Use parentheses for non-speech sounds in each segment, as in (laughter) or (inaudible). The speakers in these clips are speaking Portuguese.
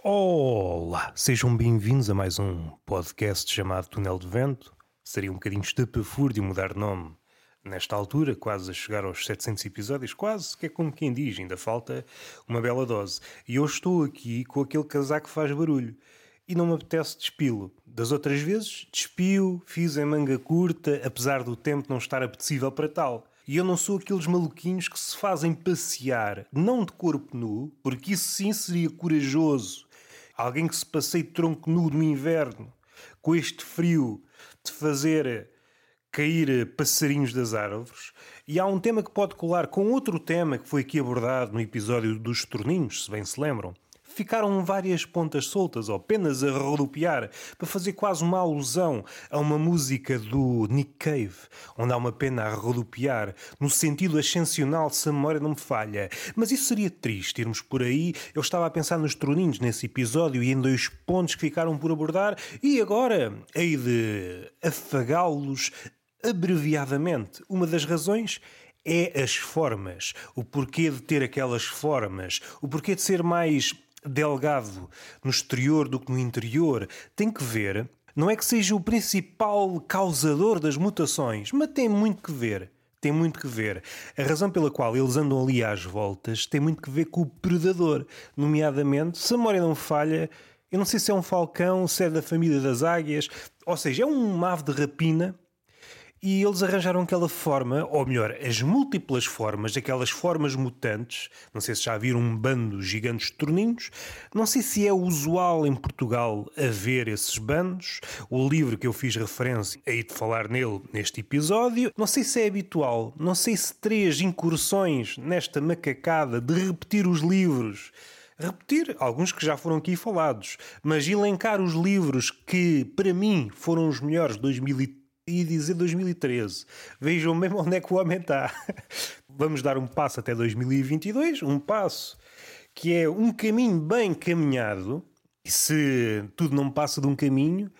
Olá, sejam bem-vindos a mais um podcast chamado Túnel de Vento. Seria um bocadinho estapafúrdio mudar de nome nesta altura, quase a chegar aos 700 episódios, quase, que é como quem diz, ainda falta uma bela dose. E eu estou aqui com aquele casaco que faz barulho e não me apetece despilo. Das outras vezes, despio, fiz em manga curta, apesar do tempo não estar apetecível para tal. E eu não sou aqueles maluquinhos que se fazem passear, não de corpo nu, porque isso sim seria corajoso. Alguém que se passeie de tronco nu no inverno, com este frio, de fazer cair passarinhos das árvores. E há um tema que pode colar com outro tema que foi aqui abordado no episódio dos torninhos, se bem se lembram ficaram várias pontas soltas ou apenas a rodopiar para fazer quase uma alusão a uma música do Nick Cave, onde há uma pena a rodopiar, no sentido ascensional, se a memória não me falha. Mas isso seria triste irmos por aí. Eu estava a pensar nos troninhos nesse episódio e em dois pontos que ficaram por abordar, e agora hei de afagá-los abreviadamente. Uma das razões é as formas, o porquê de ter aquelas formas, o porquê de ser mais delgado no exterior do que no interior, tem que ver. Não é que seja o principal causador das mutações, mas tem muito que ver. Tem muito que ver. A razão pela qual eles andam ali às voltas tem muito que ver com o predador. Nomeadamente, se a memória não falha, eu não sei se é um falcão, se é da família das águias, ou seja, é uma ave de rapina e eles arranjaram aquela forma, ou melhor, as múltiplas formas, aquelas formas mutantes. Não sei se já viram um bando gigantes de torninhos. Não sei se é usual em Portugal haver esses bandos. O livro que eu fiz referência, aí de falar nele neste episódio. Não sei se é habitual. Não sei se três incursões nesta macacada de repetir os livros repetir alguns que já foram aqui falados, mas elencar os livros que, para mim, foram os melhores de 2013 e dizer 2013. Vejam mesmo onde é que o homem está. (laughs) Vamos dar um passo até 2022, um passo que é um caminho bem caminhado. E se tudo não passa de um caminho,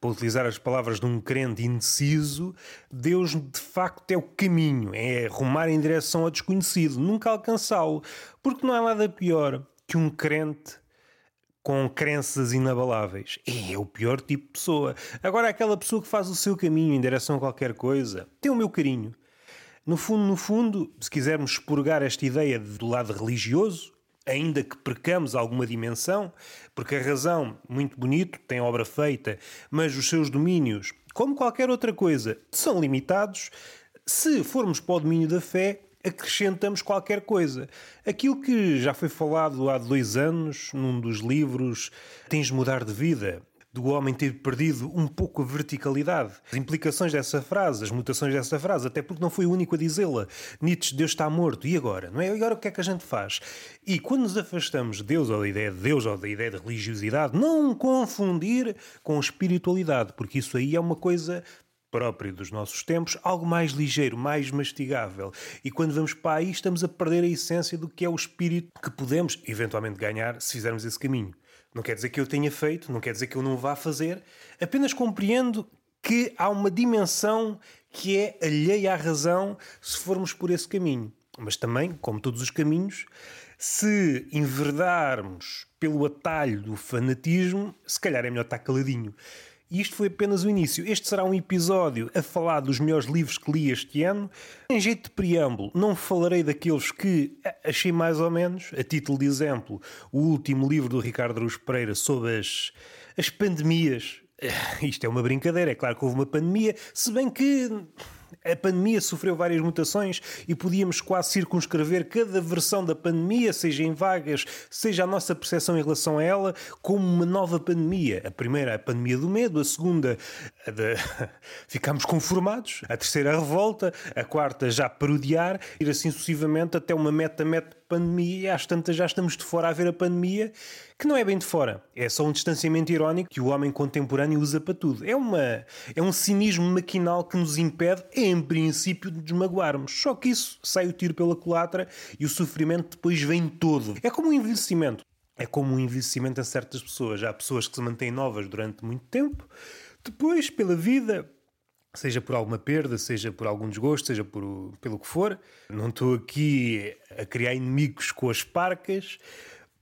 para utilizar as palavras de um crente indeciso, Deus de facto é o caminho, é rumar em direção ao desconhecido, nunca alcançá-lo, porque não há nada pior que um crente com crenças inabaláveis. E é o pior tipo de pessoa. Agora, aquela pessoa que faz o seu caminho em direção a qualquer coisa, tem o meu carinho. No fundo, no fundo, se quisermos expurgar esta ideia do lado religioso, ainda que percamos alguma dimensão, porque a razão, muito bonito, tem obra feita, mas os seus domínios, como qualquer outra coisa, são limitados. Se formos para o domínio da fé, acrescentamos qualquer coisa. Aquilo que já foi falado há dois anos, num dos livros Tens de Mudar de Vida, do homem ter perdido um pouco a verticalidade. As implicações dessa frase, as mutações dessa frase, até porque não foi o único a dizê-la. Nietzsche, Deus está morto. E agora? Não é? E agora o que é que a gente faz? E quando nos afastamos de Deus, ou da ideia de Deus, ou da ideia de religiosidade, não confundir com espiritualidade, porque isso aí é uma coisa próprio dos nossos tempos, algo mais ligeiro, mais mastigável. E quando vamos para aí, estamos a perder a essência do que é o espírito que podemos eventualmente ganhar se fizermos esse caminho. Não quer dizer que eu tenha feito, não quer dizer que eu não vá fazer, apenas compreendo que há uma dimensão que é alheia à razão se formos por esse caminho. Mas também, como todos os caminhos, se enverdarmos pelo atalho do fanatismo, se calhar é melhor estar caladinho. E isto foi apenas o início. Este será um episódio a falar dos melhores livros que li este ano. Em jeito de preâmbulo, não falarei daqueles que achei mais ou menos. A título de exemplo, o último livro do Ricardo Aruz Pereira sobre as, as pandemias. (laughs) Isto é uma brincadeira, é claro que houve uma pandemia, se bem que a pandemia sofreu várias mutações e podíamos quase circunscrever cada versão da pandemia, seja em vagas, seja a nossa percepção em relação a ela, como uma nova pandemia. A primeira, a pandemia do medo, a segunda, a de... (laughs) ficámos conformados, a terceira, a revolta, a quarta, já parodiar, ir assim sucessivamente até uma meta-meta pandemia às tantas já estamos de fora a ver a pandemia, que não é bem de fora, é só um distanciamento irónico que o homem contemporâneo usa para tudo. É, uma, é um cinismo maquinal que nos impede, em princípio, de nos magoarmos. Só que isso sai o tiro pela culatra e o sofrimento depois vem todo. É como um envelhecimento. É como um envelhecimento a certas pessoas. Há pessoas que se mantêm novas durante muito tempo, depois, pela vida, seja por alguma perda, seja por algum desgosto, seja por, pelo que for. Não estou aqui a criar inimigos com as parcas,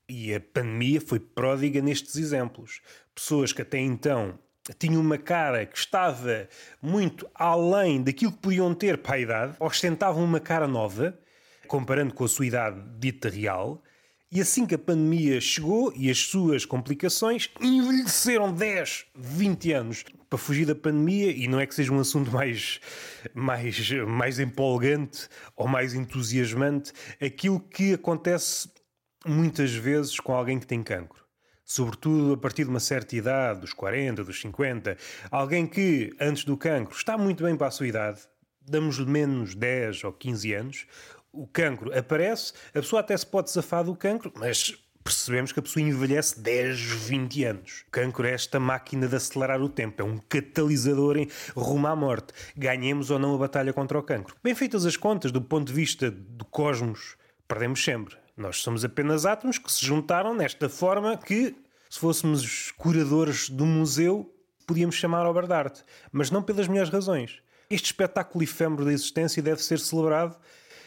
E a pandemia foi pródiga nestes exemplos. Pessoas que até então tinham uma cara que estava muito além daquilo que podiam ter para a idade, ostentavam uma cara nova, comparando com a sua idade dita real, e assim que a pandemia chegou e as suas complicações, envelheceram 10, 20 anos para fugir da pandemia. E não é que seja um assunto mais, mais, mais empolgante ou mais entusiasmante, aquilo que acontece muitas vezes com alguém que tem cancro. Sobretudo a partir de uma certa idade, dos 40, dos 50, alguém que, antes do cancro, está muito bem para a sua idade, damos-lhe menos 10 ou 15 anos, o cancro aparece, a pessoa até se pode safar do cancro, mas percebemos que a pessoa envelhece 10, 20 anos. O cancro é esta máquina de acelerar o tempo, é um catalisador em rumo à morte. Ganhemos ou não a batalha contra o cancro. Bem feitas as contas, do ponto de vista do cosmos, perdemos sempre. Nós somos apenas átomos que se juntaram nesta forma que, se fôssemos curadores do museu, podíamos chamar obra de arte. Mas não pelas melhores razões. Este espetáculo efêmero da existência deve ser celebrado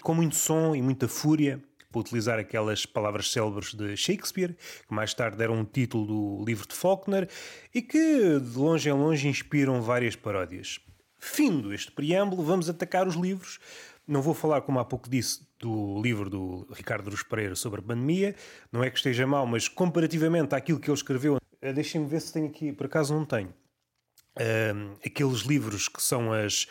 com muito som e muita fúria, para utilizar aquelas palavras célebres de Shakespeare, que mais tarde deram um título do livro de Faulkner e que, de longe em longe, inspiram várias paródias. Findo este preâmbulo, vamos atacar os livros. Não vou falar, como há pouco disse, do livro do Ricardo Ruz Pereira sobre a pandemia. Não é que esteja mal, mas comparativamente àquilo que ele escreveu, eh, deixem-me ver se tenho aqui, por acaso não tenho. Uh, aqueles livros que são as,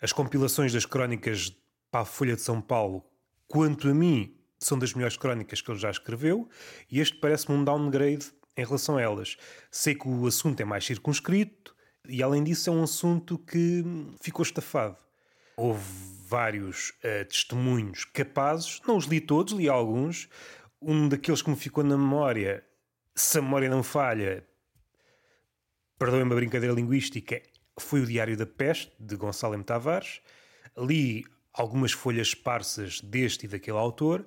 as compilações das crónicas para a Folha de São Paulo, quanto a mim, são das melhores crónicas que ele já escreveu, e este parece-me um downgrade em relação a elas. Sei que o assunto é mais circunscrito, e além disso é um assunto que ficou estafado. Houve vários uh, testemunhos capazes, não os li todos, li alguns. Um daqueles que me ficou na memória, se a memória não falha, perdoem-me a brincadeira linguística, foi o Diário da Peste, de Gonçalo M. Tavares. Li algumas folhas esparsas deste e daquele autor,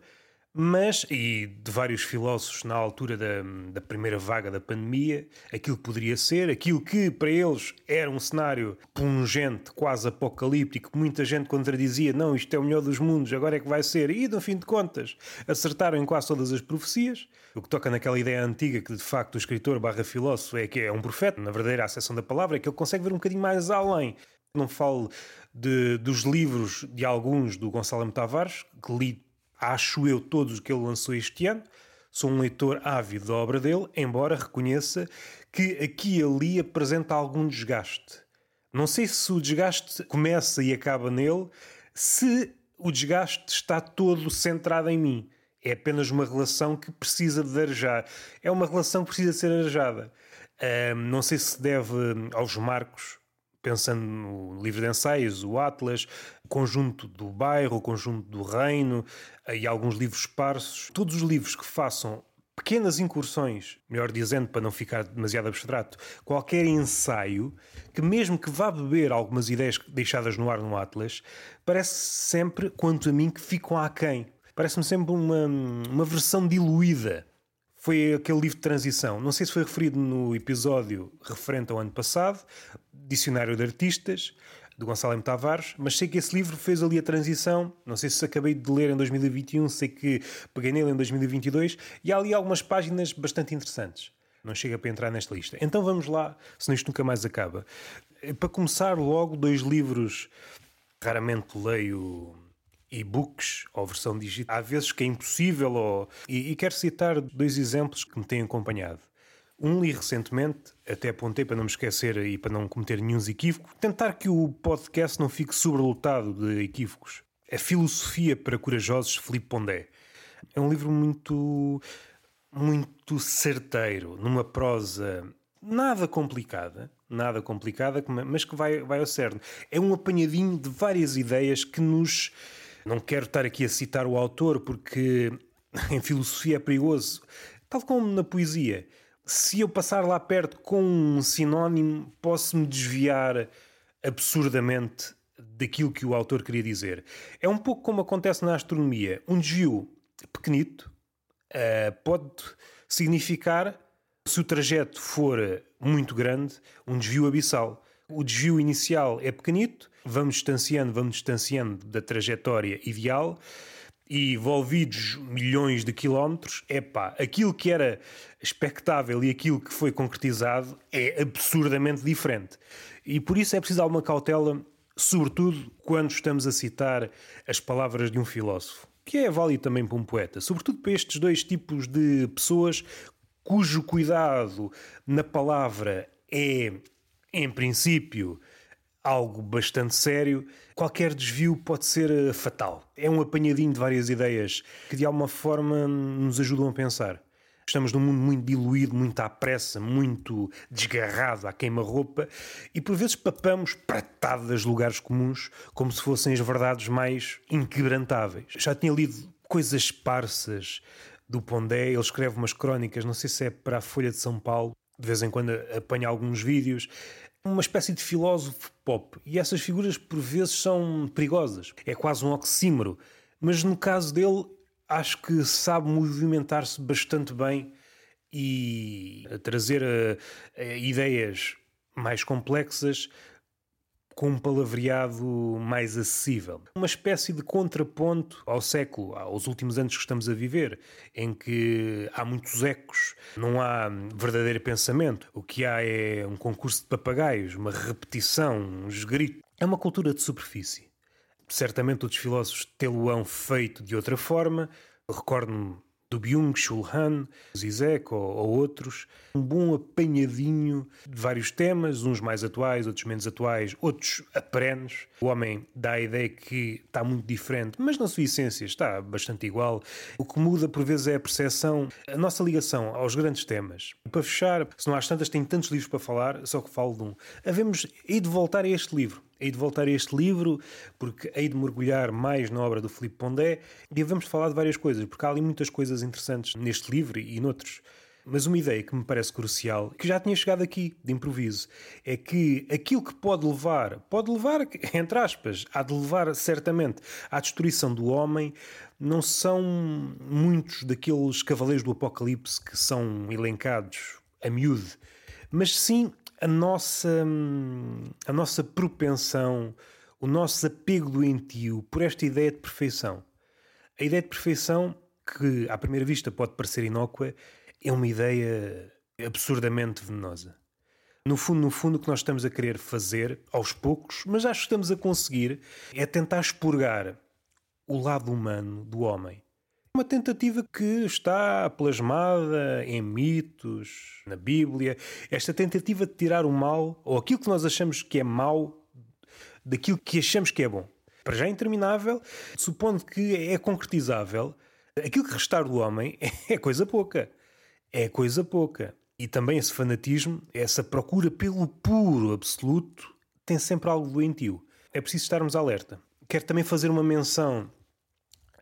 mas, e de vários filósofos na altura da, da primeira vaga da pandemia, aquilo que poderia ser, aquilo que para eles era um cenário pungente, quase apocalíptico, muita gente contradizia, não, isto é o melhor dos mundos, agora é que vai ser, e no fim de contas acertaram em quase todas as profecias, o que toca naquela ideia antiga que de facto o escritor barra filósofo é que é um profeta, na verdadeira acessão da palavra, é que ele consegue ver um bocadinho mais além. Não falo de, dos livros de alguns do Gonçalo M. Tavares, que li, acho eu, todos que ele lançou este ano. Sou um leitor ávido da obra dele, embora reconheça que aqui e ali apresenta algum desgaste. Não sei se o desgaste começa e acaba nele, se o desgaste está todo centrado em mim. É apenas uma relação que precisa de arejar. É uma relação que precisa ser arejada. não sei se deve aos marcos pensando no livro de ensaios, o Atlas, o conjunto do bairro, o conjunto do reino e alguns livros esparsos. Todos os livros que façam pequenas incursões, melhor dizendo, para não ficar demasiado abstrato, qualquer ensaio que, mesmo que vá beber algumas ideias deixadas no ar no Atlas, parece sempre, quanto a mim, que ficam aquém. Parece-me sempre uma, uma versão diluída foi aquele livro de transição. Não sei se foi referido no episódio referente ao ano passado, Dicionário de Artistas, do Gonçalo M. Tavares, mas sei que esse livro fez ali a transição. Não sei se acabei de ler em 2021, sei que peguei nele em 2022, e há ali algumas páginas bastante interessantes. Não chega para entrar nesta lista. Então vamos lá, senão isto nunca mais acaba. Para começar, logo, dois livros. Raramente leio e-books ou versão digital. Há vezes que é impossível. Ou... E, e quero citar dois exemplos que me têm acompanhado. Um li recentemente, até apontei para não me esquecer e para não cometer nenhum equívoco, tentar que o podcast não fique sobrelotado de equívocos. A Filosofia para Corajosos, Filipe Pondé. É um livro muito, muito certeiro, numa prosa nada complicada, nada complicada, mas que vai, vai ao cerne. É um apanhadinho de várias ideias que nos não quero estar aqui a citar o autor porque (laughs) em filosofia é perigoso, tal como na poesia. Se eu passar lá perto com um sinónimo, posso-me desviar absurdamente daquilo que o autor queria dizer. É um pouco como acontece na astronomia. Um desvio pequenito uh, pode significar, se o trajeto for muito grande, um desvio abissal. O desvio inicial é pequenito, vamos distanciando, vamos distanciando da trajetória ideal e envolvidos milhões de quilómetros, é pá, aquilo que era expectável e aquilo que foi concretizado é absurdamente diferente. E por isso é preciso alguma cautela, sobretudo quando estamos a citar as palavras de um filósofo, que é válido também para um poeta, sobretudo para estes dois tipos de pessoas cujo cuidado na palavra é, em princípio, algo bastante sério, qualquer desvio pode ser eh, fatal. É um apanhadinho de várias ideias que de alguma forma nos ajudam a pensar. Estamos num mundo muito diluído, muito à pressa, muito desgarrado à queima-roupa e por vezes papamos pratadas lugares comuns como se fossem as verdades mais inquebrantáveis. Já tinha lido coisas esparsas do Pondé, ele escreve umas crónicas, não sei se é para a Folha de São Paulo, de vez em quando apanha alguns vídeos uma espécie de filósofo pop. E essas figuras, por vezes, são perigosas. É quase um oxímoro. Mas no caso dele, acho que sabe movimentar-se bastante bem e trazer uh, ideias mais complexas com um palavreado mais acessível. Uma espécie de contraponto ao século, aos últimos anos que estamos a viver, em que há muitos ecos, não há verdadeiro pensamento. O que há é um concurso de papagaios, uma repetição, um esgrito. É uma cultura de superfície. Certamente outros filósofos tê-lo-ão feito de outra forma. Recordo-me do Byung-Chul Han, Zizek ou, ou, outros. Um bom apanhadinho de vários temas, uns mais atuais, outros menos atuais, outros aperenos. O homem dá a ideia que está muito diferente, mas na sua essência está bastante igual. O que muda por vezes é a percepção, a nossa ligação aos grandes temas. Para fechar, se não há tantas, tenho tantos livros para falar, só que falo de um. Havemos de voltar a este livro hei de voltar a este livro, porque hei de mergulhar mais na obra do Filipe Pondé e vamos falar de várias coisas, porque há ali muitas coisas interessantes neste livro e noutros. Mas uma ideia que me parece crucial, que já tinha chegado aqui, de improviso, é que aquilo que pode levar, pode levar, (laughs) entre aspas, há de levar certamente à destruição do homem, não são muitos daqueles cavaleiros do Apocalipse que são elencados a miúde, mas sim a nossa, a nossa propensão, o nosso apego doentio por esta ideia de perfeição. A ideia de perfeição, que à primeira vista pode parecer inócua, é uma ideia absurdamente venenosa. No fundo, no fundo, o que nós estamos a querer fazer, aos poucos, mas acho que estamos a conseguir, é tentar expurgar o lado humano do homem. Uma tentativa que está plasmada em mitos, na Bíblia. Esta tentativa de tirar o mal, ou aquilo que nós achamos que é mau, daquilo que achamos que é bom. Para já é interminável, supondo que é concretizável, aquilo que restar do homem (laughs) é coisa pouca. É coisa pouca. E também esse fanatismo, essa procura pelo puro absoluto, tem sempre algo doentio. É preciso estarmos alerta. Quero também fazer uma menção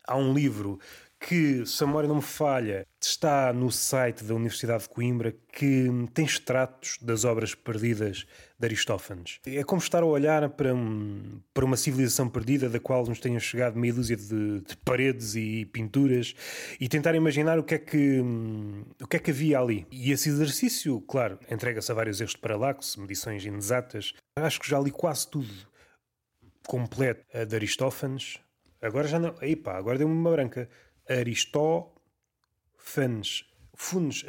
a um livro que, se a memória não me falha, está no site da Universidade de Coimbra, que tem extratos das obras perdidas de Aristófanes. É como estar a olhar para, um, para uma civilização perdida da qual nos tenham chegado meia dúzia de, de, paredes e pinturas e tentar imaginar o que, é que, o que é que havia ali. E esse exercício, claro, entrega-se a vários erros de paralaxe, medições inexatas. Acho que já li quase tudo completo de Aristófanes. Agora já não. Epá, agora deu-me uma branca. Aristófanes. Funes,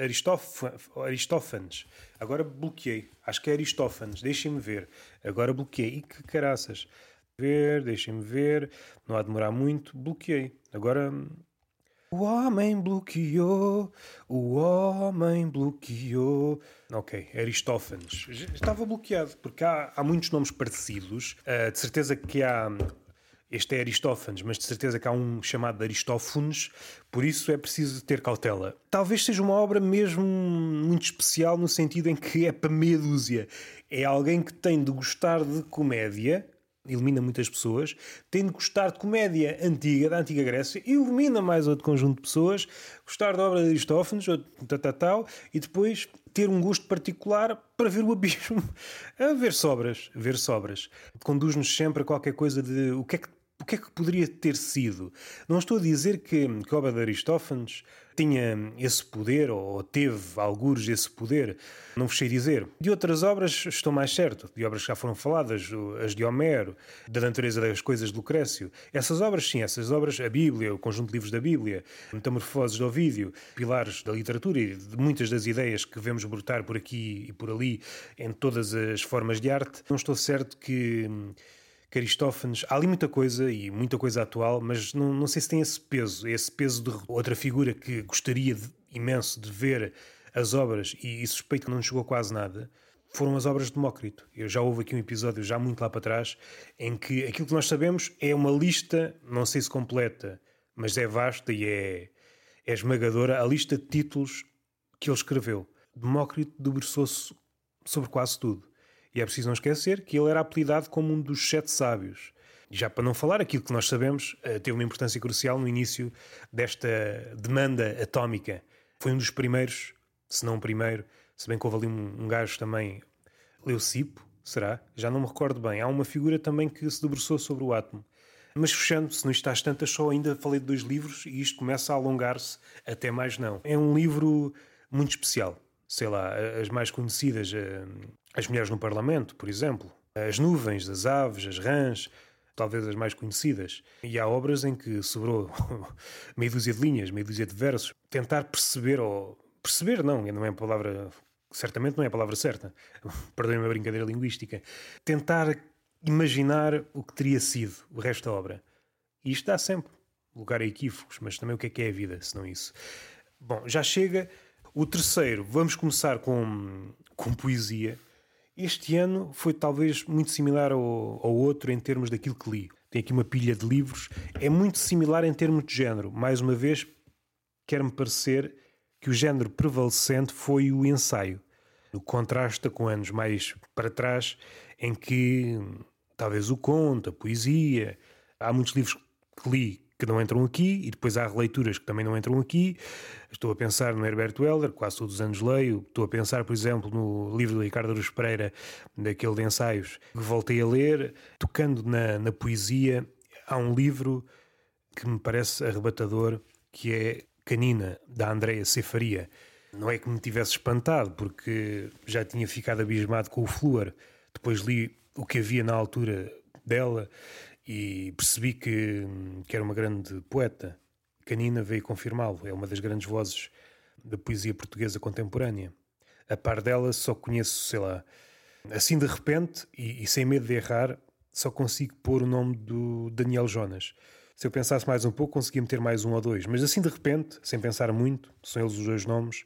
Aristófanes. Agora bloqueei. Acho que é Aristófanes. Deixem-me ver. Agora bloqueei. E que caraças. Ver, deixem-me ver. Não há de demorar muito. Bloqueei. Agora. O homem bloqueou. O homem bloqueou. Ok, Aristófanes. Estava bloqueado, porque há, há muitos nomes parecidos. Uh, de certeza que há este é Aristófanes, mas de certeza que há um chamado Aristófanes, por isso é preciso ter cautela. Talvez seja uma obra mesmo muito especial no sentido em que é para meia dúzia. É alguém que tem de gostar de comédia, ilumina muitas pessoas, tem de gostar de comédia antiga, da antiga Grécia, ilumina mais outro conjunto de pessoas, gostar da obra de Aristófanes, tal, tal, tal, e depois ter um gosto particular para ver o abismo, (laughs) a ver sobras, ver sobras. Conduz-nos sempre a qualquer coisa de o que é que o que é que poderia ter sido? Não estou a dizer que, que a obra de Aristófanes tinha esse poder ou teve algures esse poder, não vos sei dizer. De outras obras estou mais certo, de obras que já foram faladas, as de Homero, da natureza das coisas de Lucrécio. Essas obras, sim, essas obras, a Bíblia, o conjunto de livros da Bíblia, Metamorfoses de Ovídio, pilares da literatura e de muitas das ideias que vemos brotar por aqui e por ali em todas as formas de arte, não estou certo que que Aristófanes, há ali muita coisa e muita coisa atual, mas não, não sei se tem esse peso, esse peso de outra figura que gostaria de, imenso de ver as obras e, e suspeito que não chegou quase nada. Foram as obras de Demócrito. Eu já houve aqui um episódio, já muito lá para trás, em que aquilo que nós sabemos é uma lista, não sei se completa, mas é vasta e é, é esmagadora, a lista de títulos que ele escreveu. Demócrito debruçou-se sobre quase tudo. E é preciso não esquecer que ele era apelidado como um dos sete sábios. Já para não falar, aquilo que nós sabemos eh, teve uma importância crucial no início desta demanda atómica. Foi um dos primeiros, se não o primeiro, se bem que houve ali um, um gajo também, Leucipo, será? Já não me recordo bem. Há uma figura também que se debruçou sobre o átomo. Mas fechando, se não está às tantas, só ainda falei de dois livros e isto começa a alongar-se até mais não. É um livro muito especial. Sei lá, as mais conhecidas, eh, as mulheres no Parlamento, por exemplo, as nuvens, as aves, as rãs, talvez as mais conhecidas. E há obras em que sobrou (laughs) meia dúzia de linhas, meia dúzia de versos. Tentar perceber, ou perceber não, não é a palavra, certamente não é a palavra certa, (laughs) perdoem-me a brincadeira linguística. Tentar imaginar o que teria sido o resto da obra. E isto dá sempre lugar a equívocos, mas também o que é que é a vida, se não isso. Bom, já chega. O terceiro, vamos começar com, com poesia. Este ano foi talvez muito similar ao, ao outro em termos daquilo que li. Tem aqui uma pilha de livros. É muito similar em termos de género. Mais uma vez, quer-me parecer que o género prevalecente foi o ensaio. O contrasta com anos mais para trás, em que talvez o conto, a poesia. Há muitos livros que li que não entram aqui, e depois há releituras que também não entram aqui. Estou a pensar no Herbert Welder, quase todos os anos leio. Estou a pensar, por exemplo, no livro de Ricardo Aruz Pereira, daquele de ensaios, que voltei a ler. Tocando na, na poesia, há um livro que me parece arrebatador, que é Canina, da Andrea Cefaria. Não é que me tivesse espantado, porque já tinha ficado abismado com o Flúor. Depois li o que havia na altura dela e percebi que, que era uma grande poeta. Canina veio confirmá-lo, é uma das grandes vozes da poesia portuguesa contemporânea. A par dela, só conheço, sei lá, assim de repente e, e sem medo de errar, só consigo pôr o nome do Daniel Jonas. Se eu pensasse mais um pouco, conseguia meter mais um ou dois, mas assim de repente, sem pensar muito, são eles os dois nomes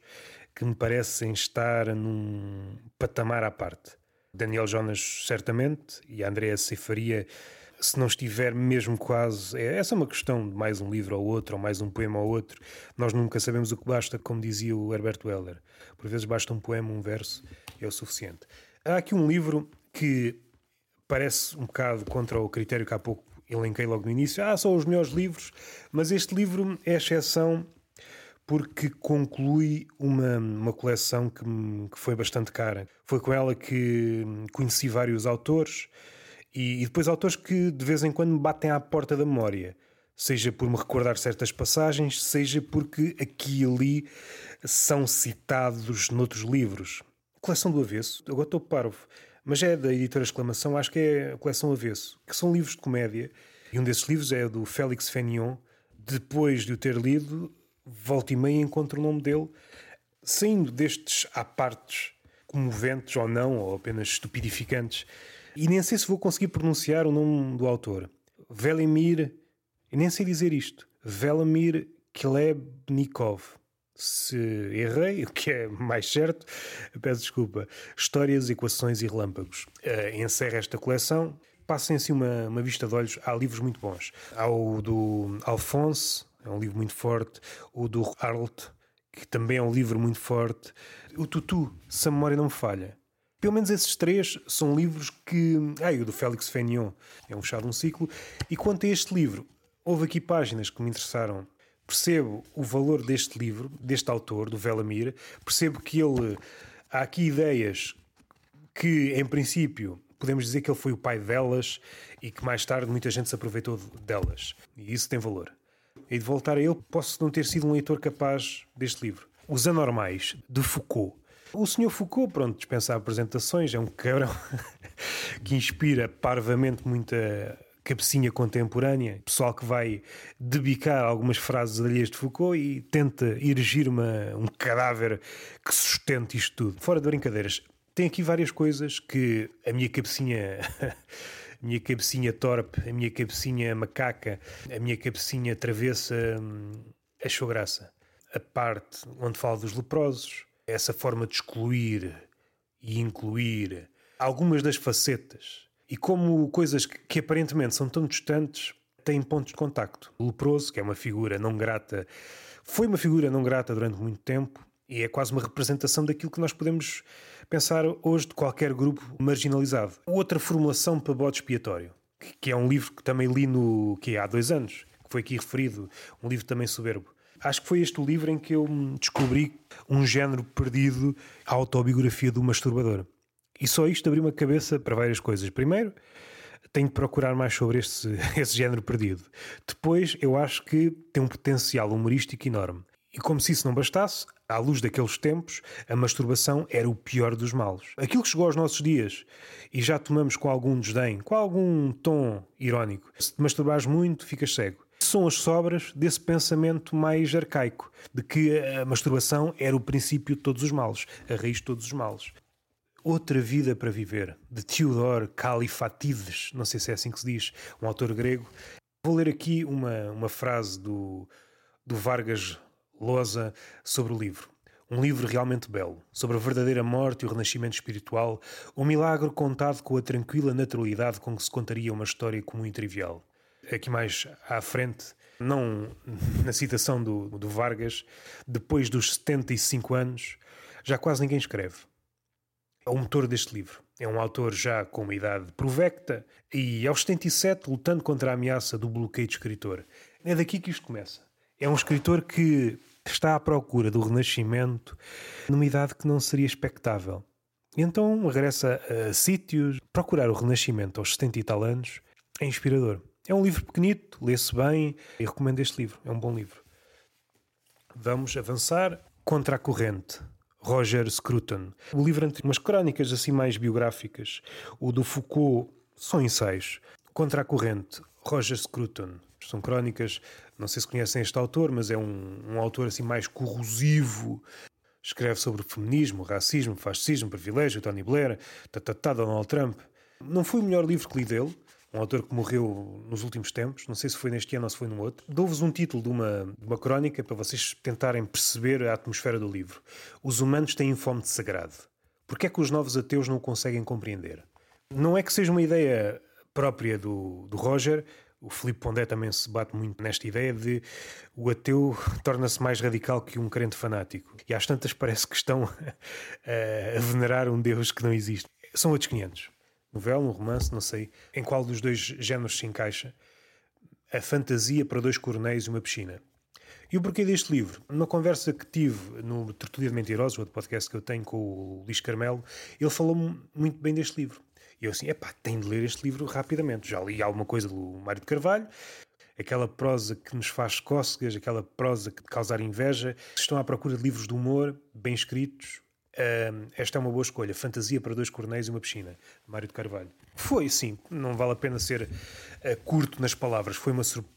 que me parecem estar num patamar à parte. Daniel Jonas, certamente, e a Andrea Ceifaria se não estiver mesmo quase. É, essa é uma questão de mais um livro ou outro, ou mais um poema ou outro. Nós nunca sabemos o que basta, como dizia o Herbert Weller. Por vezes basta um poema, um verso, é o suficiente. Há aqui um livro que parece um bocado contra o critério que há pouco elenquei logo no início. Ah, são os melhores livros, mas este livro é exceção porque conclui uma, uma coleção que, que foi bastante cara. Foi com ela que conheci vários autores e, e depois autores que de vez em quando me batem à porta da memória seja por me recordar certas passagens, seja porque aqui e ali são citados noutros livros. Coleção do Avesso, agora estou parvo, mas é da editora Exclamação, acho que é a Coleção Avesso, que são livros de comédia, e um desses livros é do Félix Fenion. Depois de o ter lido, volta e meia encontro o nome dele, saindo destes à partes comoventes ou não, ou apenas estupidificantes, e nem sei se vou conseguir pronunciar o nome do autor. Velimir, nem sei dizer isto, Velimir Klebnikov. Se errei, (laughs) o que é mais certo, peço desculpa. Histórias, Equações e Relâmpagos. Uh, encerra esta coleção. Passem assim uma, uma vista de olhos. Há livros muito bons. Há o do Alphonse, é um livro muito forte. O do Arlt, que também é um livro muito forte. O Tutu, se a memória não me falha. Pelo menos esses três são livros que. Ah, e o do Félix Fenion é um fechado um ciclo. E quanto a este livro, houve aqui páginas que me interessaram. Percebo o valor deste livro, deste autor, do Velamir. Percebo que ele. Há aqui ideias que, em princípio, podemos dizer que ele foi o pai delas e que mais tarde muita gente se aproveitou delas. E isso tem valor. E de voltar a ele, posso não ter sido um leitor capaz deste livro. Os Anormais, de Foucault. O senhor Foucault, pronto, dispensa apresentações, é um cabrão (laughs) que inspira parvamente muita cabecinha contemporânea, pessoal que vai debicar algumas frases alheias de Foucault e tenta erigir uma, um cadáver que sustente isto tudo. Fora de brincadeiras, tem aqui várias coisas que a minha cabecinha. (laughs) a minha cabecinha torpe, a minha cabecinha macaca, a minha cabecinha travessa hum, achou graça. A parte onde fala dos leprosos, essa forma de excluir e incluir algumas das facetas. E como coisas que, que aparentemente são tão distantes têm pontos de contacto. O leproso, que é uma figura não grata, foi uma figura não grata durante muito tempo e é quase uma representação daquilo que nós podemos pensar hoje de qualquer grupo marginalizado. Outra formulação para bode expiatório, que é um livro que também li no que há dois anos, que foi aqui referido, um livro também soberbo. Acho que foi este o livro em que eu descobri um género perdido, a autobiografia do masturbador. E só isto abriu uma cabeça para várias coisas. Primeiro, tenho de procurar mais sobre este, (laughs) esse género perdido. Depois, eu acho que tem um potencial humorístico enorme. E como se isso não bastasse, à luz daqueles tempos, a masturbação era o pior dos males. Aquilo que chegou aos nossos dias e já tomamos com algum desdém, com algum tom irónico. Se te masturbares muito, ficas cego. São as sobras desse pensamento mais arcaico, de que a masturbação era o princípio de todos os males, a raiz de todos os males. Outra Vida para Viver, de Theodor Kalifatides, não sei se é assim que se diz, um autor grego. Vou ler aqui uma, uma frase do, do Vargas Lousa sobre o livro. Um livro realmente belo, sobre a verdadeira morte e o renascimento espiritual, um milagre contado com a tranquila naturalidade com que se contaria uma história comum e trivial. Aqui mais à frente, não na citação do, do Vargas, depois dos 75 anos, já quase ninguém escreve. É o motor deste livro. É um autor já com uma idade provecta e aos 77 lutando contra a ameaça do bloqueio de escritor. É daqui que isto começa. É um escritor que está à procura do renascimento numa idade que não seria expectável. E então regressa a sítios, procurar o renascimento aos 70 e tal anos é inspirador. É um livro pequenito, lê-se bem e recomendo este livro. É um bom livro. Vamos avançar. Contra a Corrente, Roger Scruton. O livro tem umas crónicas assim mais biográficas. O do Foucault são ensaios. Contra a Corrente, Roger Scruton. São crónicas, não sei se conhecem este autor, mas é um, um autor assim mais corrosivo. Escreve sobre feminismo, racismo, fascismo, privilégio, Tony Blair, tatatá, Donald Trump. Não foi o melhor livro que li dele, um autor que morreu nos últimos tempos, não sei se foi neste ano ou se foi num outro. Dou-vos um título de uma, de uma crónica para vocês tentarem perceber a atmosfera do livro. Os humanos têm fome de sagrado. Porquê é que os novos ateus não o conseguem compreender? Não é que seja uma ideia própria do, do Roger, o Filipe Pondé também se bate muito nesta ideia de o ateu torna-se mais radical que um crente fanático. E às tantas parece que estão (laughs) a, a venerar um Deus que não existe. São outros 500. Novela, um romance, não sei em qual dos dois géneros se encaixa. A fantasia para dois coronéis e uma piscina. E o porquê deste livro? Numa conversa que tive no Tertulia de Mentirosos, outro podcast que eu tenho com o Luís Carmelo, ele falou muito bem deste livro. E eu assim, epá, tenho de ler este livro rapidamente. Já li alguma coisa do Mário de Carvalho, aquela prosa que nos faz cócegas, aquela prosa que causar inveja. Estão à procura de livros de humor, bem escritos, uh, esta é uma boa escolha. Fantasia para dois cornéis e uma piscina, Mário de Carvalho. Foi, sim, não vale a pena ser uh, curto nas palavras. Foi uma surpresa.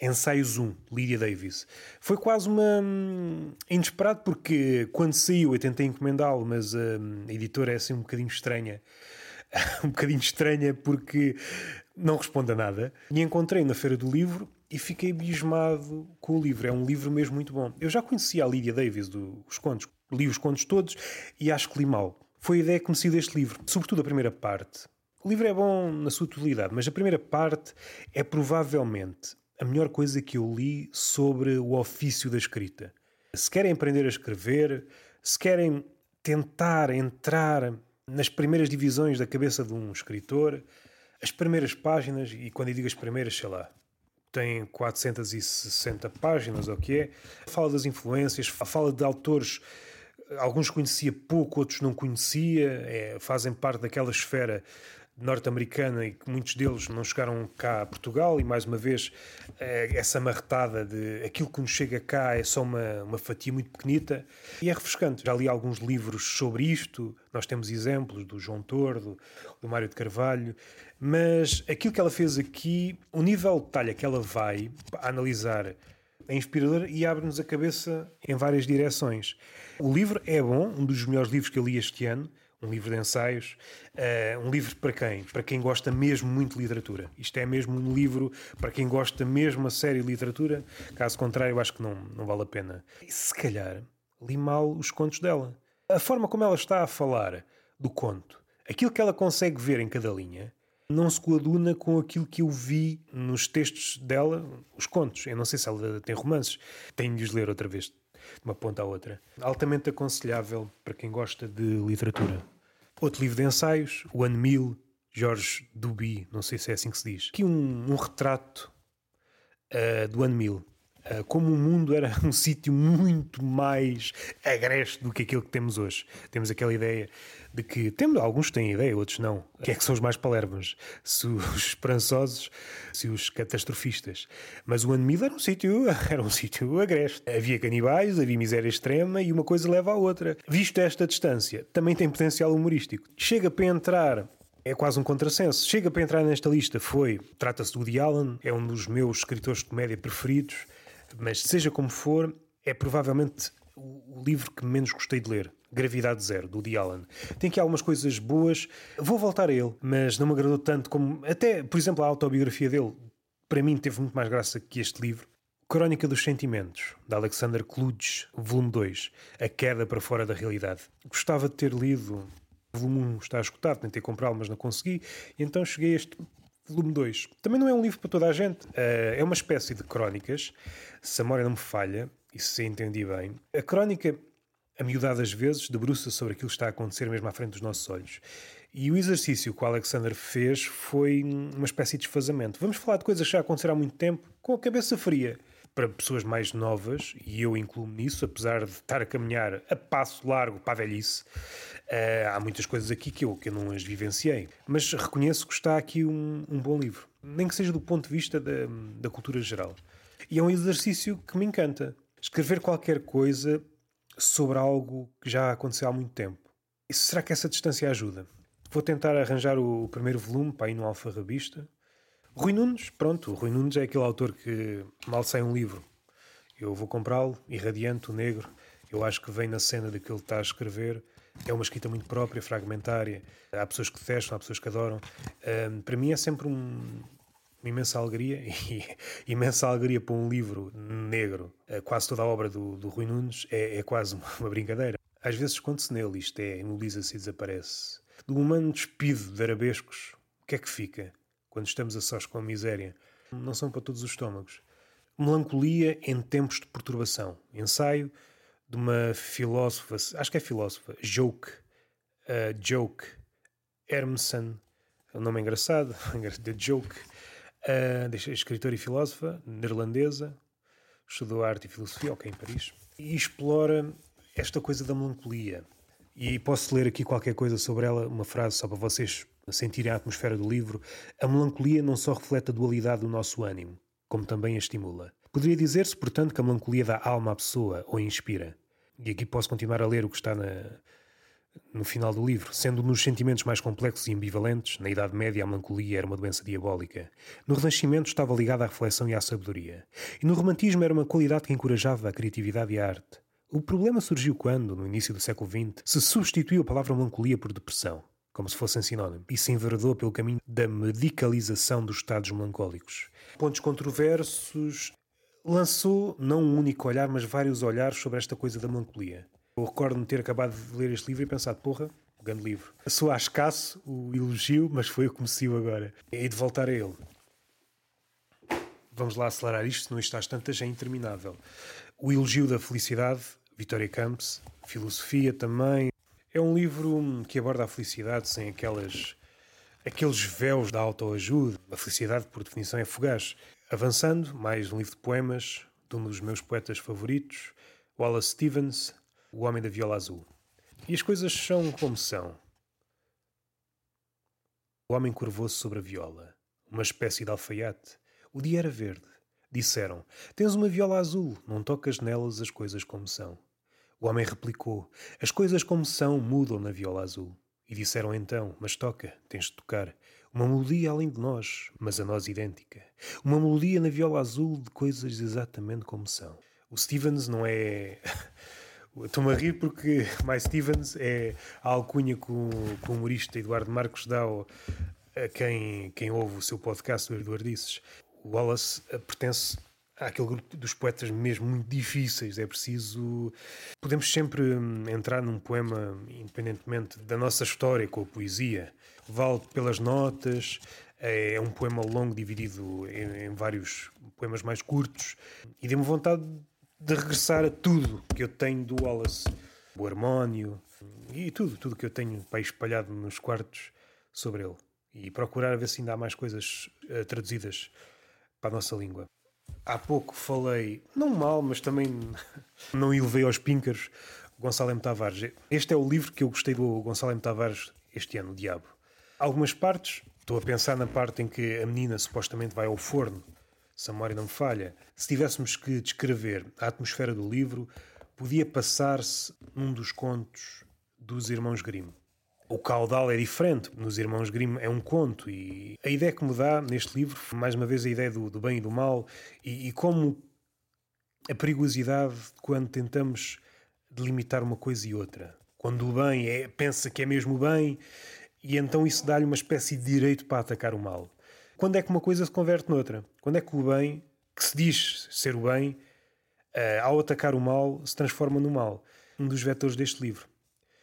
Ensaios 1, Lydia Davis. Foi quase uma. Hum, inesperado, porque quando saiu eu tentei encomendá-lo, mas hum, a editora é assim um bocadinho estranha. (laughs) um bocadinho estranha porque não responde a nada. E encontrei na Feira do Livro e fiquei abismado com o livro. É um livro mesmo muito bom. Eu já conhecia a Lydia Davis dos contos, li os contos todos e acho que li mal. Foi a ideia que me saiu deste livro, sobretudo a primeira parte. O livro é bom na sua totalidade, mas a primeira parte é provavelmente a melhor coisa que eu li sobre o ofício da escrita. Se querem aprender a escrever, se querem tentar entrar nas primeiras divisões da cabeça de um escritor, as primeiras páginas, e quando eu digo as primeiras, sei lá, tem 460 páginas, ou o que é, fala das influências, fala de autores alguns conhecia pouco, outros não conhecia, é, fazem parte daquela esfera norte-americana e que muitos deles não chegaram cá a Portugal e mais uma vez eh, essa marretada de aquilo que nos chega cá é só uma, uma fatia muito pequenita e é refrescante. Já li alguns livros sobre isto, nós temos exemplos do João Tordo, do Mário de Carvalho, mas aquilo que ela fez aqui, o nível de detalhe que ela vai a analisar é inspirador e abre-nos a cabeça em várias direções. O livro é bom, um dos melhores livros que eu li este ano, um livro de ensaios. Uh, um livro para quem? Para quem gosta mesmo muito de literatura. Isto é mesmo um livro para quem gosta mesmo a sério de literatura. Caso contrário, acho que não, não vale a pena. E se calhar li mal os contos dela. A forma como ela está a falar do conto, aquilo que ela consegue ver em cada linha, não se coaduna com aquilo que eu vi nos textos dela, os contos. Eu não sei se ela tem romances, tenho de os ler outra vez, de uma ponta à outra. Altamente aconselhável para quem gosta de literatura. Outro livro de ensaios, o Ano Mil, Jorge Duby, não sei se é assim que se diz. Aqui um, um retrato uh, do Ano Mil. Uh, como o mundo era (laughs) um sítio muito mais agreste do que aquilo que temos hoje. Temos aquela ideia de que temos, alguns têm ideia, outros não. Que é que são os mais palermas? Se os esperançosos, se os catastrofistas. Mas o Anmil era um sítio, (laughs) era um sítio agreste. Havia canibais, havia miséria extrema e uma coisa leva à outra. Visto esta distância, também tem potencial humorístico. Chega para entrar é quase um contrassenso. Chega para entrar nesta lista foi, trata-se do Woody Allen, é um dos meus escritores de comédia preferidos, mas seja como for, é provavelmente o livro que menos gostei de ler. Gravidade Zero, do Woody Allen. Tem aqui algumas coisas boas. Vou voltar a ele, mas não me agradou tanto como. Até, por exemplo, a autobiografia dele, para mim, teve muito mais graça que este livro. Crónica dos Sentimentos, de Alexander Kluge, volume 2. A queda para fora da realidade. Gostava de ter lido. O volume 1 está escutado, tentei comprá-lo, mas não consegui. Então cheguei a este volume 2. Também não é um livro para toda a gente. Eh, é uma espécie de crónicas, se a memória não me falha, e se entendi bem. A crónica a miudade vezes, debruça sobre aquilo que está a acontecer mesmo à frente dos nossos olhos. E o exercício que o Alexander fez foi uma espécie de desfazamento. Vamos falar de coisas que já aconteceram há muito tempo, com a cabeça fria. Para pessoas mais novas, e eu incluo-me nisso, apesar de estar a caminhar a passo largo para a velhice, uh, há muitas coisas aqui que eu, que eu não as vivenciei. Mas reconheço que está aqui um, um bom livro, nem que seja do ponto de vista da, da cultura geral. E é um exercício que me encanta. Escrever qualquer coisa sobre algo que já aconteceu há muito tempo. E será que essa distância ajuda? Vou tentar arranjar o primeiro volume para ir no alfarrabista. Rui Nunes, pronto, Rui Nunes é aquele autor que mal sai um livro. Eu vou comprá-lo, irradiante, o negro. Eu acho que vem na cena daquilo que está a escrever. É uma escrita muito própria, fragmentária. Há pessoas que detestam, há pessoas que adoram. Um, para mim é sempre um, uma imensa alegria (laughs) e imensa alegria para um livro negro. Eh, quase toda a obra do, do Rui Nunes é, é quase uma, brincadeira. Às vezes esconde-se nele, isto é, imobiliza-se e desaparece. Do humano despido de arabescos, o que é que fica quando estamos a sós com a miséria? Não são para todos os estômagos. Melancolia em tempos de perturbação. Ensaio de uma filósofa, acho que é filósofa, Joke, uh, Joke Hermson, o nome é engraçado, (laughs) The Joke Uh, escritora e filósofa neerlandesa, estudou arte e filosofia, ok, em Paris, e explora esta coisa da melancolia. E posso ler aqui qualquer coisa sobre ela, uma frase só para vocês sentirem a atmosfera do livro. A melancolia não só reflete a dualidade do nosso ânimo, como também a estimula. Poderia dizer-se, portanto, que a melancolia dá alma à pessoa ou inspira. E aqui posso continuar a ler o que está na, no final do livro, sendo nos sentimentos mais complexos e ambivalentes, na Idade Média a melancolia era uma doença diabólica. No Renascimento estava ligada à reflexão e à sabedoria. E no Romantismo era uma qualidade que encorajava a criatividade e a arte. O problema surgiu quando, no início do século XX, se substituiu a palavra melancolia por depressão, como se fossem sinónimo, e se enveredou pelo caminho da medicalização dos estados melancólicos. Pontos controversos lançou não um único olhar, mas vários olhares sobre esta coisa da melancolia. Eu recordo-me ter acabado de ler este livro e pensado, porra, um grande livro. Soa escasso o elogio, mas foi o que me seguiu agora. E de voltar a ele. Vamos lá acelerar isto, senão isto às tantas é interminável. O Elogio da Felicidade, Vitória Campos, Filosofia também. É um livro que aborda a felicidade sem aquelas, aqueles véus da autoajuda. A felicidade, por definição, é fugaz. Avançando, mais um livro de poemas de um dos meus poetas favoritos, Wallace Stevens, O Homem da Viola Azul. E as coisas são como são. O homem curvou-se sobre a viola, uma espécie de alfaiate. O dia era verde. Disseram: Tens uma viola azul, não tocas nelas as coisas como são. O homem replicou: As coisas como são mudam na viola azul. E disseram então: Mas toca, tens de tocar. Uma melodia além de nós, mas a nós idêntica. Uma melodia na viola azul de coisas exatamente como são. O Stevens não é. (laughs) Estou-me a rir porque (laughs) mais Stevens é a alcunha que o, que o humorista Eduardo Marcos dá a quem, quem ouve o seu podcast, o Eduardices. O Wallace eh, pertence àquele grupo dos poetas mesmo muito difíceis. É preciso. Podemos sempre hum, entrar num poema, independentemente da nossa história com a poesia. Vale pelas notas, é um poema longo, dividido em, em vários poemas mais curtos, e deu-me vontade de regressar a tudo que eu tenho do Wallace. O harmónio e tudo, tudo que eu tenho para espalhado nos quartos sobre ele. E procurar ver se ainda há mais coisas uh, traduzidas para a nossa língua. Há pouco falei, não mal, mas também (laughs) não elevei aos píncaros, Gonçalo M. Tavares. Este é o livro que eu gostei do Gonçalo M. Tavares este ano, o Diabo. Algumas partes, estou a pensar na parte em que a menina supostamente vai ao forno se a memória não me falha, se tivéssemos que descrever a atmosfera do livro, podia passar-se num dos contos dos Irmãos Grimm. O caudal é diferente. Nos Irmãos Grimm é um conto e a ideia que me dá neste livro, mais uma vez, a ideia do, do bem e do mal e, e como a perigosidade quando tentamos delimitar uma coisa e outra. Quando o bem é, pensa que é mesmo bem e então isso dá-lhe uma espécie de direito para atacar o mal. Quando é que uma coisa se converte noutra? Quando é que o bem, que se diz ser o bem, uh, ao atacar o mal, se transforma no mal? Um dos vetores deste livro.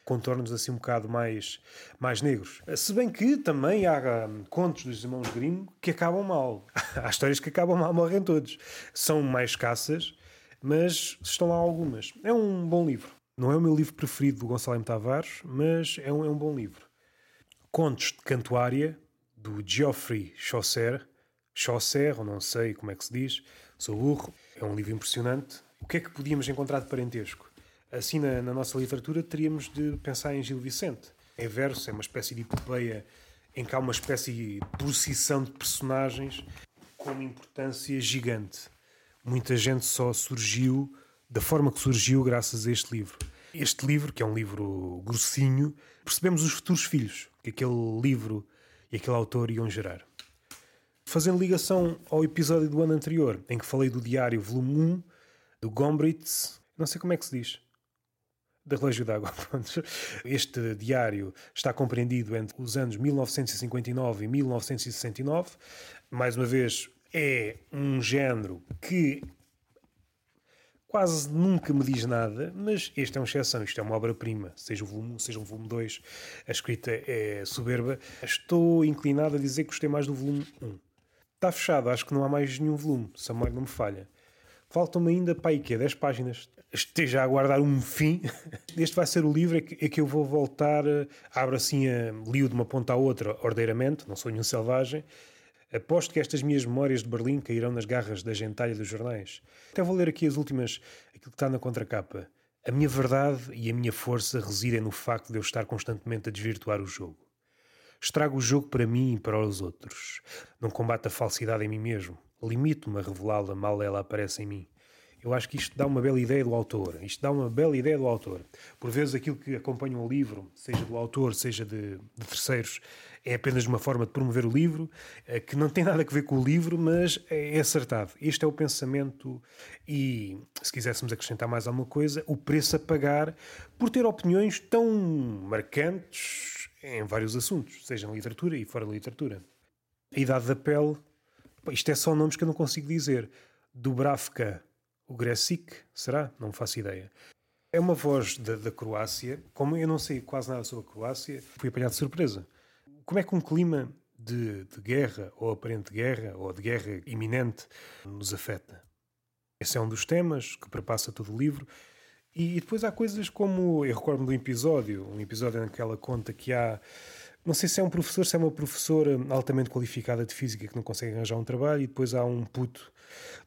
Contornos assim um bocado mais, mais negros. Se bem que também há um, contos dos irmãos Grimm que acabam mal. (laughs) há histórias que acabam mal, morrem todos. São mais escassas, mas estão lá algumas. É um bom livro. Não é o meu livro preferido do Gonçalo M. Tavares, mas é um, é um bom livro. Contos de Cantuária, do Geoffrey Chaucer. Chaucer, não sei como é que se diz, sou burro. É um livro impressionante. O que é que podíamos encontrar de parentesco? Assim, na, na nossa literatura, teríamos de pensar em Gil Vicente. É verso, é uma espécie de epopeia em que há uma espécie de procissão de personagens com uma importância gigante. Muita gente só surgiu da forma que surgiu graças a este livro. Este livro, que é um livro grossinho, percebemos os futuros filhos que aquele livro e aquele autor iam gerar. Fazendo ligação ao episódio do ano anterior, em que falei do diário volume 1 do Gombrich, não sei como é que se diz, da Relógio d'Água. (laughs) Este diário está compreendido entre os anos 1959 e 1969. Mais uma vez, é um género que quase nunca me diz nada, mas este é uma exceção, isto é uma obra-prima, seja o volume 1, seja o volume 2, a escrita é soberba. Estou inclinado a dizer que gostei mais do volume 1. Está fechado, acho que não há mais nenhum volume, se a não me falha. Faltam-me ainda, para aí, que é 10 páginas. Esteja a aguardar um fim. (laughs) Este vai ser o livro em que, que eu vou voltar, abro assim, a, li de uma ponta à outra, ordeiramente, não sou nenhum selvagem, Aposto que estas minhas memórias de Berlim cairão nas garras da gentalha dos jornais. Até vou ler aqui as últimas, aquilo que está na contracapa. A minha verdade e a minha força residem no facto de eu estar constantemente a desvirtuar o jogo. Estrago o jogo para mim e para os outros. Não combato a falsidade em mim mesmo. Limito-me a revelá-la mal ela aparece em mim. Eu acho que isto dá uma bela ideia do autor. Isto dá uma bela ideia do autor. Por vezes aquilo que acompanha o livro, seja do autor, seja de, de terceiros, é apenas uma forma de promover o livro, eh, que não tem (laughs) nada a ver com o livro, mas é acertado. Este é o pensamento e, se quiséssemos acrescentar mais alguma coisa, o preço a pagar por ter opiniões tão marcantes em vários assuntos, seja na literatura e fora da literatura. A idade da pele, isto é só nomes que eu não consigo dizer. Dubravka, Gresic, será? Não faço ideia. É uma voz da, da Croácia. Como eu não sei quase nada sobre a Croácia, fui apanhado de surpresa como é que um clima de, de, guerra, ou aparente guerra, ou de guerra iminente, nos afeta? Esse é um dos temas que perpassa todo o livro. E, depois há coisas como. Eu recordo-me de um episódio, um episódio em que ela conta que há. Não sei se é um professor, se é uma professora altamente qualificada de física que não consegue arranjar um trabalho, e depois há um puto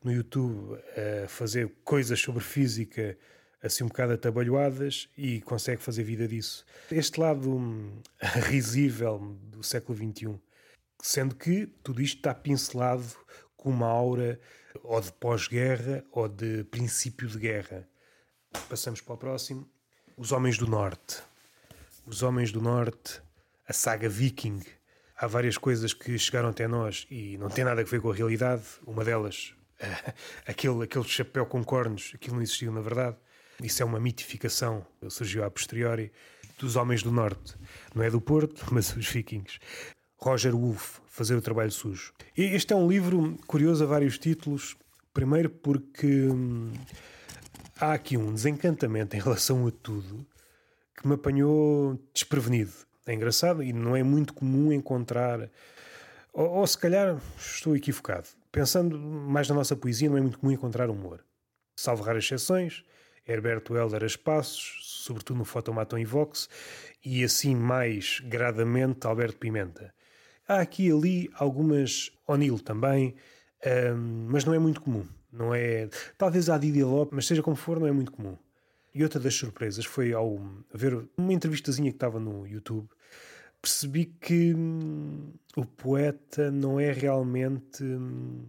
no YouTube a fazer coisas sobre física assim um bocado atabalhoadas e consegue fazer vida disso. Este lado hum, (laughs) risível do século XXI, sendo que tudo isto está pincelado com uma aura ou de pós-guerra ou de princípio de guerra. Passamos para o próximo. Os Homens do Norte. Os Homens do Norte, a saga Viking. Há várias coisas que chegaram até nós e não tem nada a ver com a realidade. Uma delas, (laughs) aquele, aquele chapéu com cornos, aquilo não existiu na verdade. Isso é uma mitificação, surgiu a posteriori, dos Homens do Norte. Não é do Porto, (laughs) mas os vikings. Roger Wolf, Fazer o Trabalho Sujo. Este é um livro curioso a vários títulos. Primeiro porque hum, há aqui um desencantamento em relação a tudo que me apanhou desprevenido. É engraçado e não é muito comum encontrar. Ou, ou, se calhar estou equivocado. Pensando mais na nossa poesia, não é muito comum encontrar humor. Salvo raras exceções, Herberto Helder a espaços, sobretudo no Fotomaton e Vox, e assim mais gradamente Alberto Pimenta. Há aqui e ali algumas O'Neill também, um, mas não é muito comum. Não é, talvez a Didier Lopes, mas seja como for, não é muito comum. E outra das surpresas foi ao ver uma entrevistazinha que estava no YouTube, percebi que hum, o poeta não é realmente hum,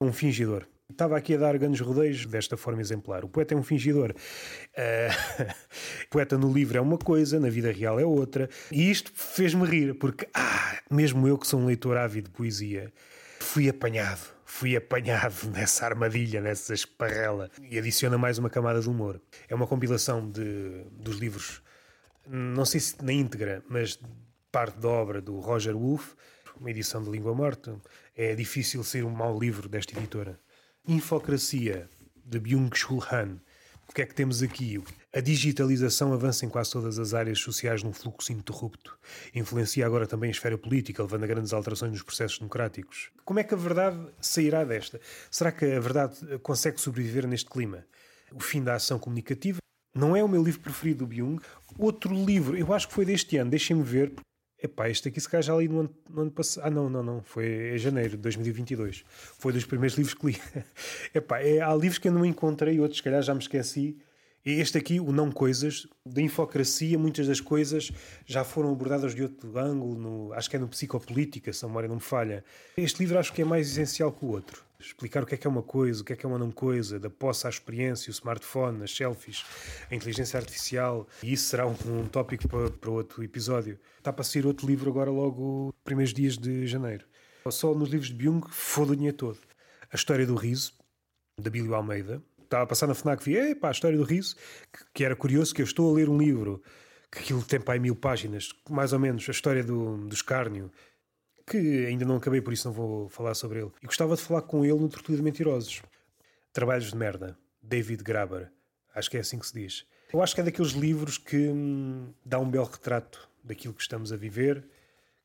um fingidor. Estava aqui a dar grandes rodeios desta forma exemplar. O poeta é um fingidor. (laughs) Uh, poeta no livro é uma coisa, na vida real é outra. E isto fez-me rir, porque, ah, mesmo eu que sou um leitor ávido de poesia, fui apanhado fui apanhado (laughs) nessa armadilha, nessa esparrela. E adiciona mais uma camada de humor. É uma compilação de, dos livros, não sei se na íntegra, mas parte da obra do Roger Wolf, uma edição de língua morta. É difícil ser um mau livro desta editora. Infocracia, de Byung-Chul Han. O que é que temos aqui? A digitalização avança em quase todas as áreas sociais num fluxo ininterrupto. Influencia agora também a esfera política, levando a grandes alterações nos processos democráticos. Como é que a verdade sairá desta? Será que a verdade consegue sobreviver neste clima? O fim da ação comunicativa não é o meu livro preferido do Byung. Outro livro, eu acho que foi deste ano, deixem-me ver. Epá, este aqui se calhar já li no ano, no ano passado. Ah, não, não, não. Foi em janeiro de 2022. Foi dos primeiros livros que li. (laughs) Epá, é, há livros que eu não encontrei, outros se calhar já me esqueci. Este aqui, o Não Coisas, da infocracia, muitas das coisas já foram abordadas de outro ângulo, no, acho que é no Psicopolítica, se a memória não me falha. Este livro acho que é mais essencial que o outro. Explicar o que é que é uma coisa, o que é que é uma não coisa, da posse à experiência, o smartphone, as selfies, a inteligência artificial. E isso será um, um tópico para, para outro episódio. Está para sair outro livro agora, logo, primeiros dias de janeiro. Só nos livros de Byung, foda o dinheiro todo. A História do Riso, da Bílio Almeida, estava a passar na FNAC e vi, pá, a história do riso, que, que, era curioso, que eu estou a ler um livro que aquilo tem para aí mil páginas, mais ou menos, a história do, do escárnio, que ainda não acabei, por isso não vou falar sobre ele. E gostava de falar com ele no Tortuga de Mentirosos. Trabalhos de Merda, David Graber, acho que é assim que se diz. Eu acho que é daqueles livros que hum, dá um belo retrato daquilo que estamos a viver,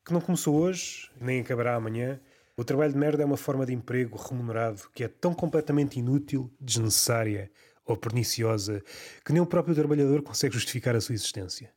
que não começou hoje, nem acabará amanhã, o trabalho de merda é uma forma de emprego remunerado que é tão completamente inútil, desnecessária ou perniciosa que nem o próprio trabalhador consegue justificar a sua existência.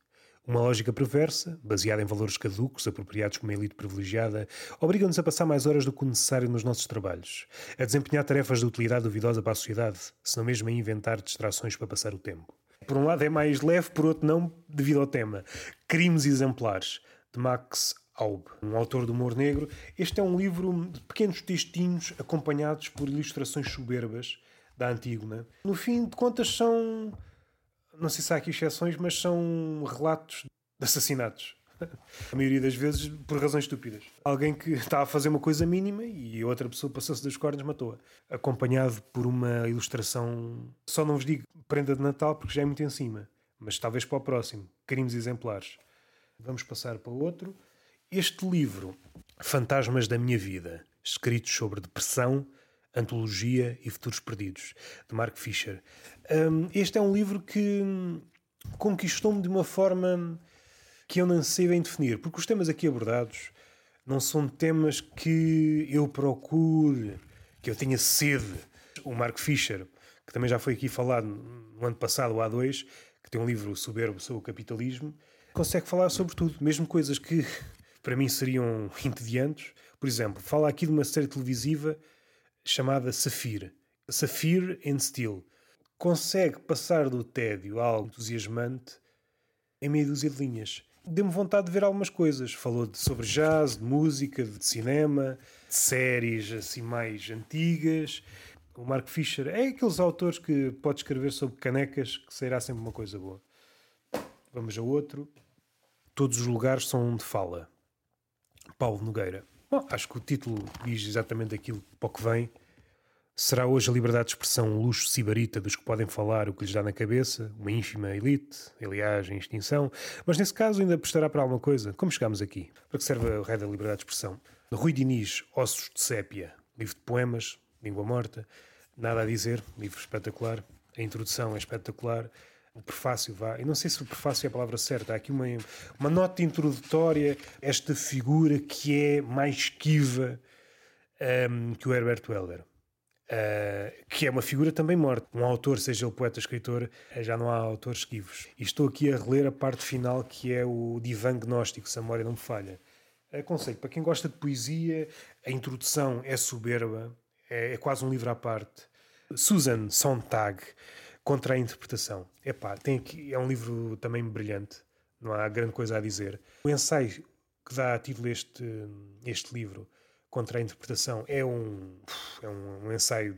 Uma lógica perversa, baseada em valores caducos apropriados por uma elite privilegiada, obriga-nos a passar mais horas do que o necessário nos nossos trabalhos, a desempenhar tarefas de utilidade duvidosa para a sociedade, se não mesmo a inventar distrações para passar o tempo. Por um lado é mais leve, por outro não, devido ao tema. Crimes exemplares, de Max Aub, um autor do humor negro. Este é um livro de pequenos textinhos acompanhados por ilustrações soberbas da Antígona. No fim de contas são, não sei se há aqui exceções, mas são relatos de assassinatos. (laughs) A maioria das vezes por razões estúpidas. Alguém que está a fazer uma coisa mínima e outra pessoa passou-se das cordas matou-a. Acompanhado por uma ilustração, só não vos digo prenda de Natal porque já é muito em cima, mas talvez para o próximo. Crimes exemplares. Vamos passar para outro. Este livro, Fantasmas da Minha Vida, escritos sobre depressão, antologia e futuros perdidos, de Mark Fisher. Um, este é um livro que conquistou-me de uma forma que eu não sei bem definir, porque os temas aqui abordados não são temas que eu procure, que eu tenha sede. O Mark Fisher, que também já foi aqui falado no ano passado, o A2, que tem um livro soberbo sobre o capitalismo, consegue falar sobre tudo, mesmo coisas que (laughs) para mim seriam (laughs) entediantes. Por exemplo, fala aqui de uma série televisiva chamada Safir. Safir and Steel. consegue passar do tédio a algo entusiasmante em meia dúzia de linhas. Deu-me vontade de ver algumas coisas. Falou de, sobre jazz, de música, de cinema, de séries assim mais antigas. O Mark Fisher é aqueles autores que pode escrever sobre canecas que sairá sempre uma coisa boa. Vamos a outro. Todos os lugares são onde fala. Paulo Nogueira. Bom, acho que o título diz exatamente aquilo para o que vem. Será hoje a liberdade de expressão um luxo sibarita dos que podem falar o que lhes dá na cabeça, uma ínfima elite, aliás, em extinção, mas nesse caso ainda prestará para alguma coisa. Como chegámos aqui? Para que serve o rei da liberdade de expressão? Rui Diniz, Ossos de Sépia, livro de poemas, língua morta, nada a dizer, livro espetacular, a introdução é espetacular, o prefácio vá. Eu não sei se o prefácio é a palavra certa. Há aqui uma, uma nota introdutória, esta figura que é mais esquiva um, que o Herbert Welder. Uh, que é uma figura também morta. Um autor, seja ele poeta, escritor, já não há autores esquivos. E estou aqui a reler a parte final que é o divã gnóstico, se a memória não me falha. Aconselho, para quem gosta de poesia, a introdução é soberba, é, é quase um livro à parte. Susan Sontag, contra a interpretação. Epá, tem aqui, é um livro também brilhante, não há grande coisa a dizer. O ensaio que dá título a este, este livro, Contra a Interpretação, é um, é um ensaio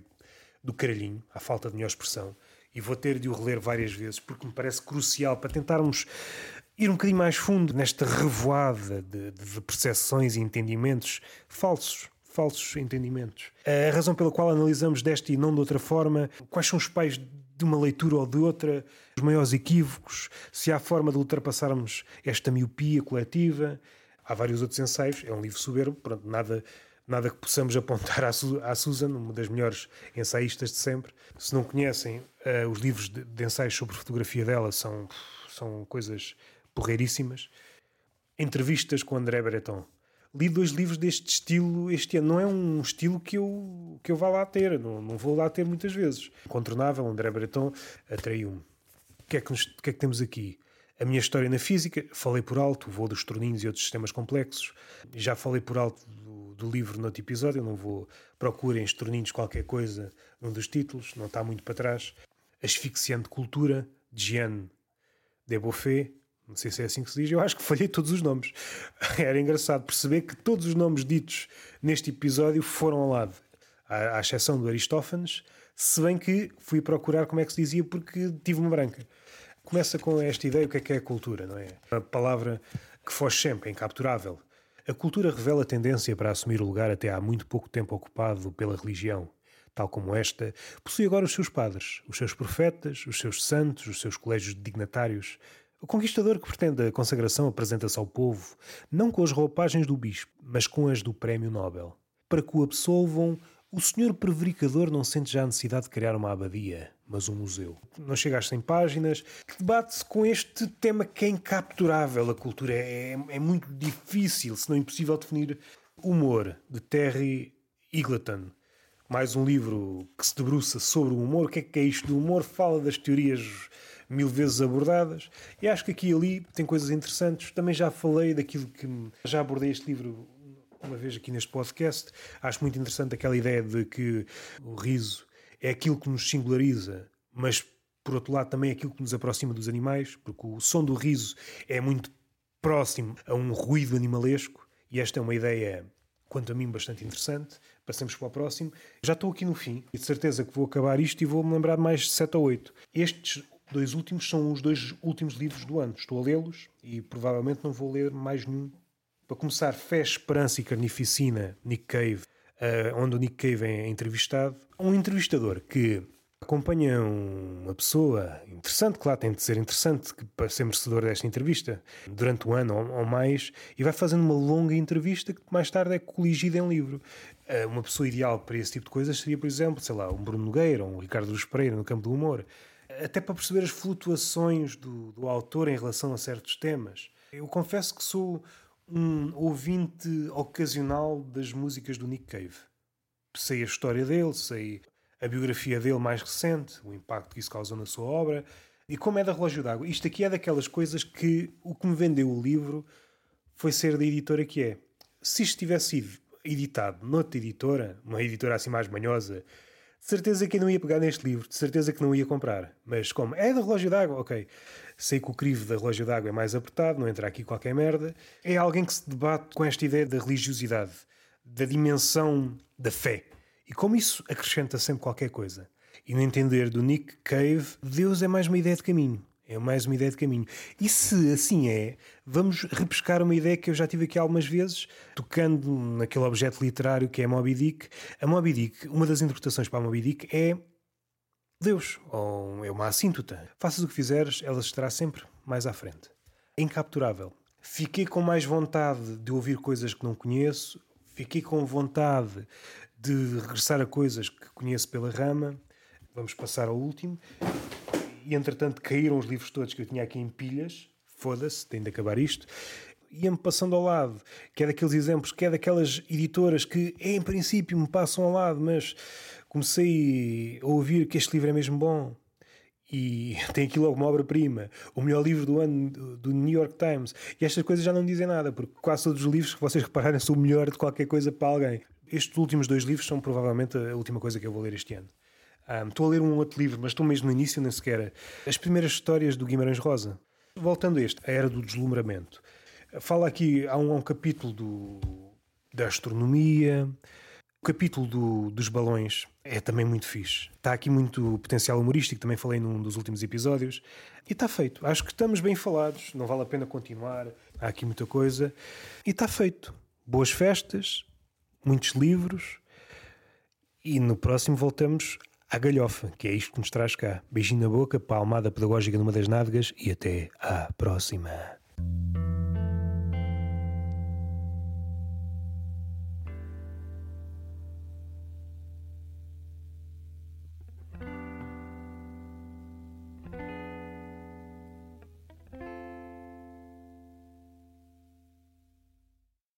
do caralhinho, à falta de melhor expressão, e vou ter de o reler várias vezes porque me parece crucial para tentarmos ir um bocadinho mais fundo nesta revoada de, de percepções e entendimentos falsos falsos entendimentos. A razão pela qual analisamos desta e não de outra forma, quais são os pais de uma leitura ou de outra, os maiores equívocos, se há forma de ultrapassarmos esta miopia coletiva. Há vários outros ensaios, é um livro soberbo, pronto, nada, nada que possamos apontar à, Su à Susan, uma das melhores ensaístas de sempre. Se não conhecem, uh, os livros de, de, ensaios sobre fotografia dela são, são coisas porreiríssimas. Entrevistas com André Breton li dois livros deste estilo este ano. Não é um estilo que eu, que eu vá lá ter, não, não vou lá ter muitas vezes. Contornável, André Breton, atraiu-me. O que, é que, que é que temos aqui? A minha história na física, falei por alto, o voo dos torninhos e outros sistemas complexos. Já falei por alto do, do livro no outro episódio, não vou. Procurem estorninhos qualquer coisa num dos títulos, não está muito para trás. Asfixiante Cultura, de Jeanne de Beaufet, não sei se é assim que se diz, eu acho que falhei todos os nomes. (laughs) Era engraçado perceber que todos os nomes ditos neste episódio foram ao lado, à, à exceção do Aristófanes, se bem que fui procurar como é que se dizia porque tive uma branca. Começa com esta ideia: o que é que é a cultura, não é? Uma palavra que foge sempre, é incapturável. A cultura revela tendência para assumir o lugar até há muito pouco tempo ocupado pela religião. Tal como esta, possui agora os seus padres, os seus profetas, os seus santos, os seus colégios de dignatários, o conquistador que pretende a consagração apresenta-se ao povo, não com as roupagens do bispo, mas com as do Prémio Nobel. Para que o absolvam, o senhor prevaricador não sente já a necessidade de criar uma abadia, mas um museu. Não chega às 100 páginas, que debate-se com este tema que é incapturável. A cultura é, é, muito difícil, se não impossível, definir. Humor, de Terry Eagleton. Mais um livro que se debruça sobre o humor. O que é que é isto do humor? Fala das teorias mil vezes abordadas. E acho que aqui e ali tem coisas interessantes. Também já falei daquilo que. Já abordei este livro uma vez aqui neste podcast. Acho muito interessante aquela ideia de que o riso é aquilo que nos singulariza, mas por outro lado também é aquilo que nos aproxima dos animais, porque o som do riso é muito próximo a um ruído animalesco. E esta é uma ideia quanto a mim, bastante interessante. Passemos para o próximo. Já estou aqui no fim e de certeza que vou acabar isto e vou-me lembrar de mais 7 ou 8. Estes dois últimos são os dois últimos livros do ano. Estou a lê-los e provavelmente não vou ler mais nenhum. Para começar, Fé, Esperança e Carnificina, Nick Cave, uh, onde o Nick Cave é entrevistado. Um entrevistador que acompanha uma pessoa interessante, claro, tem de ser interessante para ser merecedor desta entrevista, durante um ano ou mais, e vai fazendo uma longa entrevista que mais tarde é coligida em livro. Uh, uma pessoa ideal para esse tipo de coisas seria, por exemplo, sei lá, um Bruno Nogueira um Ricardo Luz Pereira no campo do humor até para perceber as flutuações do, do autor em relação a certos temas. Eu confesso que sou um ouvinte ocasional das músicas do Nick Cave. Sei a história dele, sei a biografia dele mais recente, o impacto que isso causou na sua obra. E como é da Relógio d'Água, isto aqui é daquelas coisas que o que me vendeu o livro foi ser da editora que é. Se isto tivesse sido editado noutra editora, uma editora assim mais manhosa, de certeza que eu não ia pegar neste livro, de certeza que não ia comprar. Mas como é da relógio d'água, ok. Sei que o crivo da relógio d'água é mais apertado, não entra aqui qualquer merda. É alguém que se debate com esta ideia da religiosidade, da dimensão da fé. E como isso acrescenta sempre qualquer coisa. E no entender do Nick Cave, Deus é mais uma ideia de caminho. É mais uma ideia de caminho. E se assim é, vamos repescar uma ideia que eu já tive aqui algumas vezes, tocando naquele objeto literário que é Moby Dick. A Moby Dick, uma das interpretações para a Moby Dick é Deus, ou é uma assíntota. Faças o que fizeres, ela estará sempre mais à frente. É incapturável. Fiquei com mais vontade de ouvir coisas que não conheço, fiquei com vontade de regressar a coisas que conheço pela rama. Vamos passar ao último e entretanto caíram os livros todos que eu tinha aqui em pilhas. Foda-se, tem de acabar isto. Ia-me passando ao lado, que é daqueles exemplos, que é daquelas editoras que em princípio me passam ao lado, mas comecei a ouvir que este livro é mesmo bom. E (laughs) tem aqui logo uma obra-prima, o melhor livro do ano do New York Times. E estas coisas já não dizem nada, porque quase todos os livros que vocês repararem são o melhor de qualquer coisa para alguém. Estes últimos dois livros são provavelmente a última coisa que eu vou ler este ano. Um, estou a ler um outro livro, mas estou mesmo no início, nem sequer. As primeiras histórias do Guimarães Rosa. Voltando a este, a Era do Deslumbramento. Fala aqui, há um, há um capítulo do, da astronomia, o capítulo do, dos balões é também muito fixe. Está aqui muito potencial humorístico, também falei num dos últimos episódios. E está feito. Acho que estamos bem falados, não vale a pena continuar. Há aqui muita coisa. E está feito. Boas festas, muitos livros. E no próximo voltamos à galhofa, que é isto que nos traz cá. Beijinho na boca, palmada pedagógica numa das nádegas e até à próxima.